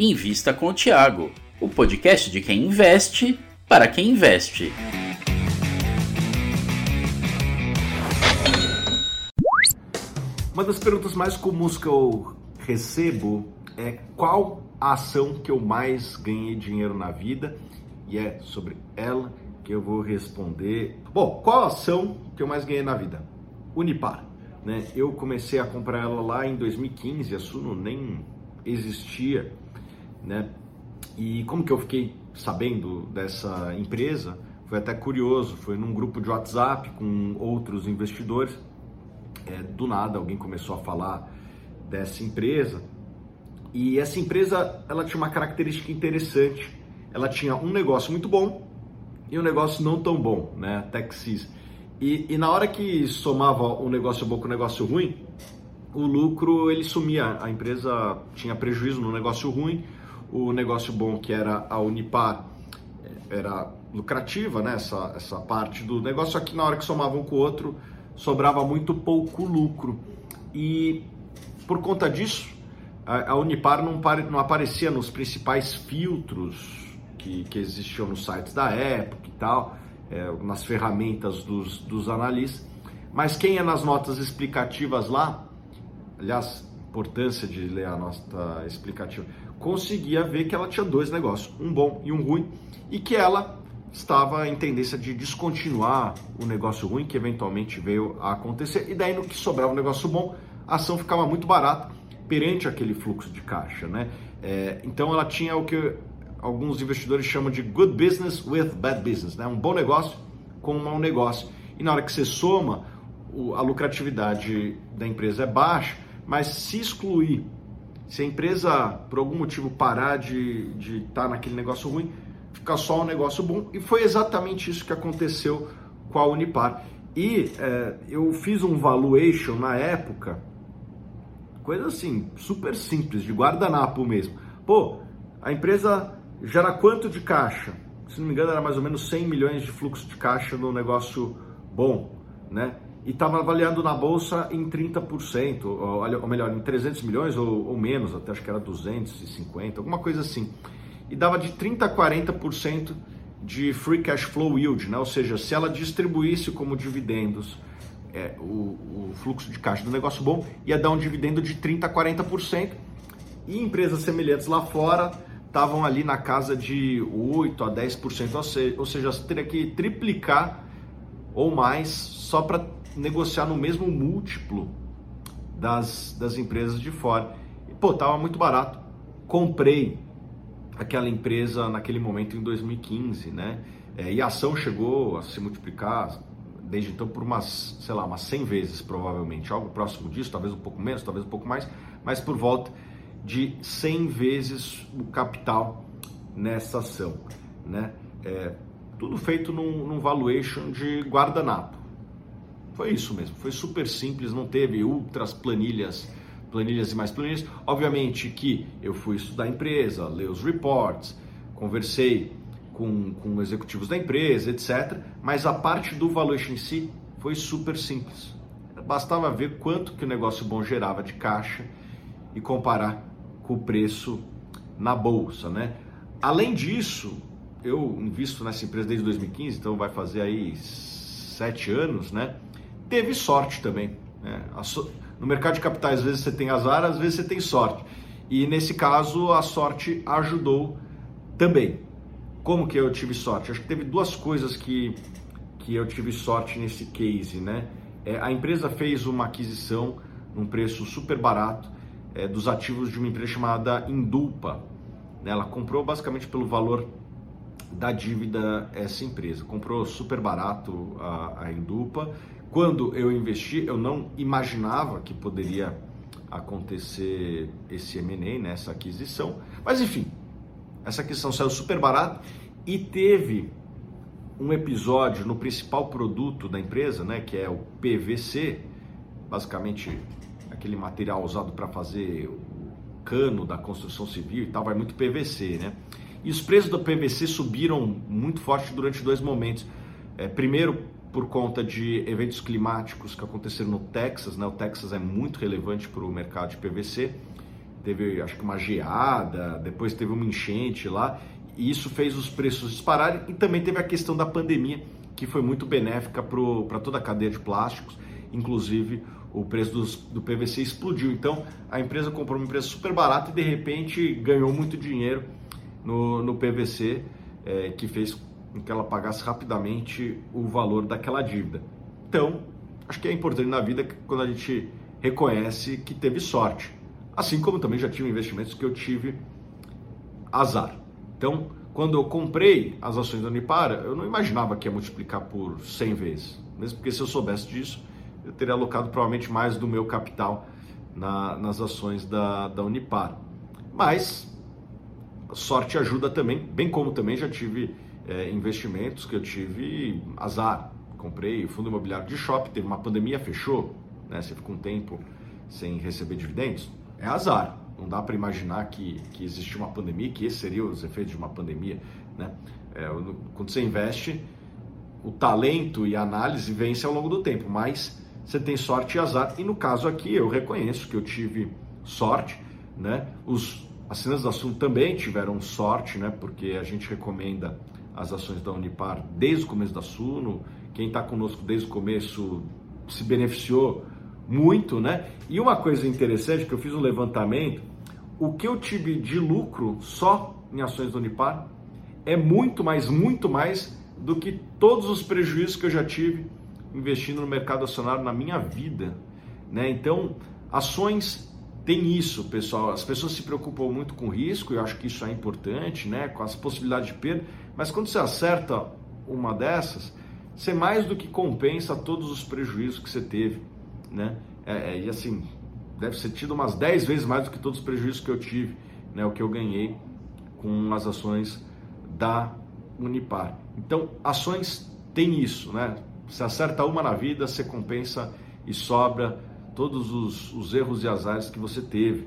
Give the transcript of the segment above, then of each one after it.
Invista com o Tiago, o podcast de quem investe para quem investe. Uma das perguntas mais comuns que eu recebo é qual a ação que eu mais ganhei dinheiro na vida e é sobre ela que eu vou responder. Bom, qual a ação que eu mais ganhei na vida? Unipar. Né? Eu comecei a comprar ela lá em 2015, a Suno nem existia, né? E como que eu fiquei sabendo dessa empresa? Foi até curioso, foi num grupo de WhatsApp com outros investidores. É, do nada alguém começou a falar dessa empresa e essa empresa ela tinha uma característica interessante. Ela tinha um negócio muito bom e um negócio não tão bom, né? Taxis. E, e na hora que somava um negócio bom com um negócio ruim, o lucro ele sumia. A empresa tinha prejuízo no negócio ruim, o negócio bom que era a Unipar era lucrativa, né? Essa, essa parte do negócio, que na hora que somava um com o outro, sobrava muito pouco lucro. E por conta disso, a, Unipar não, não aparecia nos principais filtros que, que existiam nos sites da época e tal, é, nas ferramentas dos, dos analistas. Mas quem é nas notas explicativas lá, aliás, importância de ler a nota explicativa, conseguia ver que ela tinha dois negócios, um bom e um ruim, e que ela estava em tendência de descontinuar o negócio ruim que eventualmente veio a acontecer, e daí no que sobrava um negócio bom, a ação ficava muito barata perante aquele fluxo de caixa, né? É, então ela tinha o que alguns investidores chamam de good business with bad business, né? Um bom negócio com um mau negócio. E na hora que você soma, a lucratividade da empresa é baixa, mas se excluir, se a empresa por algum motivo parar de estar tá naquele negócio ruim, fica só um negócio bom. E foi exatamente isso que aconteceu com a Unipar. E é, eu fiz um valuation na época, coisa assim, super simples, de guardanapo mesmo. Pô, a empresa gera quanto de caixa? Se não me engano, era mais ou menos 100 milhões de fluxo de caixa no negócio bom, né? E estava avaliando na bolsa em 30%, ou, ou melhor, em 300 milhões ou, ou, menos, até acho que era 250, alguma coisa assim. E dava de 30% a 40% de free cash flow yield, né? ou seja, se ela distribuísse como dividendos é, o, o, fluxo de caixa do negócio bom, ia dar um dividendo de 30% a 40%. E empresas semelhantes lá fora estavam ali na casa de 8 a 10%, ou seja, você teria que triplicar ou mais só para negociar no mesmo múltiplo das, das empresas de fora. E, pô, tava muito barato. Comprei aquela empresa naquele momento em 2015, né? É, e a ação chegou a se multiplicar desde então por umas, sei lá, umas 100 vezes provavelmente, algo próximo disso, talvez um pouco menos, talvez um pouco mais, mas por volta de 100 vezes o capital nessa ação, né? É, tudo feito num, num valuation de guardanapo. Foi isso mesmo, foi super simples, não teve ultras planilhas, planilhas e mais planilhas. Obviamente que eu fui estudar a empresa, ler os reports, conversei com, com executivos da empresa, etc. Mas a parte do valuation em si foi super simples. Bastava ver quanto que o negócio bom gerava de caixa e comparar com o preço na bolsa, né? Além disso, eu invisto nessa empresa desde 2015, então vai fazer aí sete anos, né? Teve sorte também. Né? No mercado de capitais, às vezes você tem azar, às vezes você tem sorte. E nesse caso, a sorte ajudou também. Como que eu tive sorte? Acho que teve duas coisas que, que eu tive sorte nesse case, né? É, a empresa fez uma aquisição num preço super barato é, dos ativos de uma empresa chamada Indulpa. Né? Ela comprou basicamente pelo valor da dívida essa empresa. Comprou super barato a, a Indulpa. Quando eu investi, eu não imaginava que poderia acontecer esse M&A, né, essa aquisição. Mas enfim, essa aquisição saiu super barato e teve um episódio no principal produto da empresa, né, que é o PVC, basicamente aquele material usado para fazer o cano da construção civil e tal, vai muito PVC, né? E os preços do PVC subiram muito forte durante dois momentos. É, primeiro, por conta de eventos climáticos que aconteceram no Texas, né? O Texas é muito relevante para o mercado de PVC. teve acho que uma geada, depois teve uma enchente lá, e isso fez os preços dispararem e também teve a questão da pandemia, que foi muito benéfica para toda a cadeia de plásticos, inclusive o preço dos, do PVC explodiu. Então a empresa comprou uma empresa super barata e de repente ganhou muito dinheiro no, no PVC, é, que fez com que ela pagasse rapidamente o valor daquela dívida. Então, acho que é importante na vida quando a gente reconhece que teve sorte. Assim como também já tive investimentos que eu tive azar. Então, quando eu comprei as ações da Unipara, eu não imaginava que ia multiplicar por 100 vezes. Mesmo porque se eu soubesse disso, eu teria alocado provavelmente mais do meu capital na, nas ações da, da Unipar. Mas sorte ajuda também, bem como também já tive é, investimentos que eu tive azar. Comprei fundo imobiliário de shopping, teve uma pandemia, fechou, né? Você ficou um tempo sem receber dividendos. É azar. Não dá para imaginar que, que existiu uma pandemia, que esses seriam os efeitos de uma pandemia. Né? É, quando você investe, o talento e a análise vence ao longo do tempo, mas você tem sorte e azar. E no caso aqui, eu reconheço que eu tive sorte, né? Os assinantes da Suno também tiveram sorte, né? Porque a gente recomenda as ações da Unipar desde o começo da Suno. Quem está conosco desde o começo se beneficiou muito, né? E uma coisa interessante que eu fiz um levantamento, o que eu tive de lucro só em ações da Unipar é muito mais, muito mais do que todos os prejuízos que eu já tive investindo no mercado acionário na minha vida, né? Então, ações tem isso, pessoal. As pessoas se preocupam muito com risco, eu acho que isso é importante, né? Com as possibilidades de perda, mas quando você acerta uma dessas, você mais do que compensa todos os prejuízos que você teve, né? É, é, e assim, deve ser tido umas 10 vezes mais do que todos os prejuízos que eu tive, né? O que eu ganhei com as ações da Unipar. Então, ações tem isso, né? Você acerta uma na vida, você compensa e sobra todos os, os erros e azares que você teve.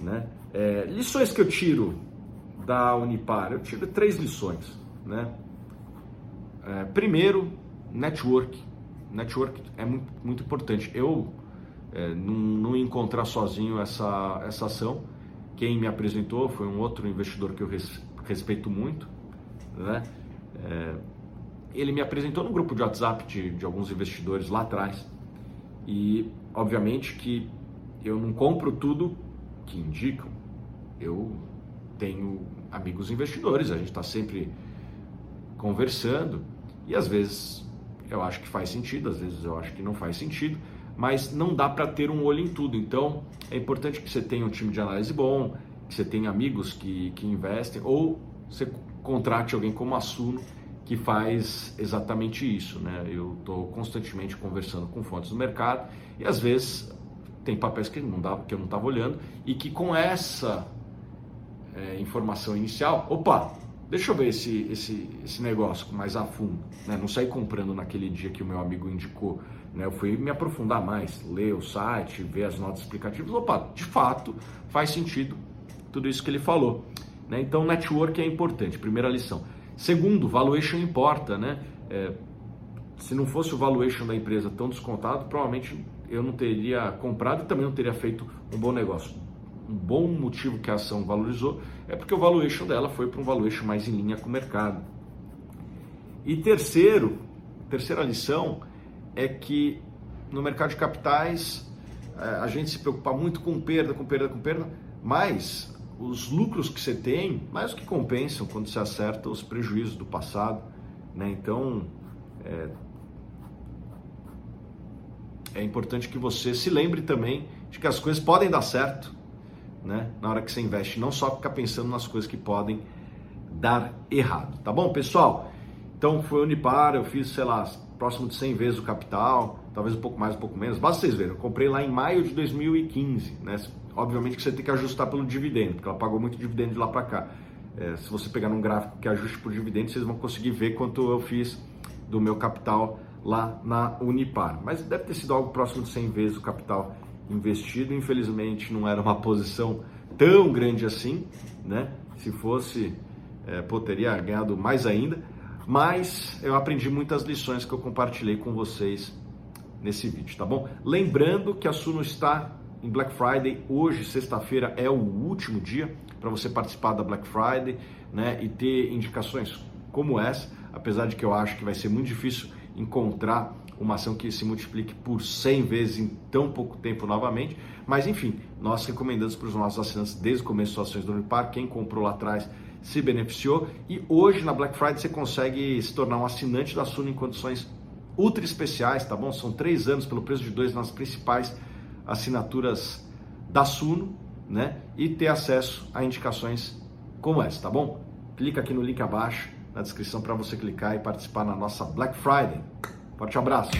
Né? É, lições que eu tiro da Unipar, eu tiro três lições. Né? É, primeiro, network. Network é muito, muito importante. Eu é, não, não encontrar sozinho essa, essa ação. Quem me apresentou foi um outro investidor que eu res, respeito muito. Né? É, ele me apresentou num grupo de WhatsApp de, de alguns investidores lá atrás. E, obviamente, que eu não compro tudo que indicam. Eu tenho amigos investidores, a gente está sempre conversando e às vezes eu acho que faz sentido, às vezes eu acho que não faz sentido, mas não dá para ter um olho em tudo. Então é importante que você tenha um time de análise bom, que você tenha amigos que, que investem ou você contrate alguém como a Suno que faz exatamente isso. Né? Eu estou constantemente conversando com fontes do mercado e às vezes tem papéis que, não dava, que eu não estava olhando e que com essa é, informação inicial, opa, deixa eu ver esse, esse, esse negócio mais a fundo. Né? Não sair comprando naquele dia que o meu amigo indicou. Né? Eu fui me aprofundar mais, ler o site, ver as notas explicativas. Opa, de fato faz sentido tudo isso que ele falou. Né? Então, network é importante, primeira lição. Segundo, valuation importa, né? É, se não fosse o valuation da empresa tão descontado, provavelmente eu não teria comprado e também não teria feito um bom negócio. Um bom motivo que a ação valorizou é porque o valuation dela foi para um valuation mais em linha com o mercado. E terceiro, terceira lição é que no mercado de capitais é, a gente se preocupa muito com perda, com perda, com perda, mas os lucros que você tem mais do que compensam quando você acerta os prejuízos do passado. Né? Então, é, é importante que você se lembre também de que as coisas podem dar certo né? na hora que você investe, não só ficar pensando nas coisas que podem dar errado. Tá bom, pessoal? Então, foi Unipar, eu fiz, sei lá, próximo de 100 vezes o capital, talvez um pouco mais, um pouco menos. Basta vocês verem, eu comprei lá em maio de 2015, né? Obviamente que você tem que ajustar pelo dividendo, porque ela pagou muito dividendo de lá para cá. É, se você pegar num gráfico que ajuste por dividendo, vocês vão conseguir ver quanto eu fiz do meu capital lá na Unipar. Mas deve ter sido algo próximo de 100 vezes o capital investido. Infelizmente, não era uma posição tão grande assim, né? Se fosse, é, pô, teria ganhado mais ainda. Mas eu aprendi muitas lições que eu compartilhei com vocês nesse vídeo, tá bom? Lembrando que a Suno está em Black Friday. Hoje, sexta-feira, é o último dia para você participar da Black Friday né, e ter indicações como essa, apesar de que eu acho que vai ser muito difícil encontrar uma ação que se multiplique por 100 vezes em tão pouco tempo novamente. Mas enfim, nós recomendamos para os nossos assinantes desde o começo das ações do Unipar, quem comprou lá atrás se beneficiou e hoje na Black Friday você consegue se tornar um assinante da Suno em condições ultra especiais, tá bom? São três anos pelo preço de dois nas principais assinaturas da Suno, né? E ter acesso a indicações como essa, tá bom? Clica aqui no link abaixo na descrição para você clicar e participar na nossa Black Friday. Forte abraço!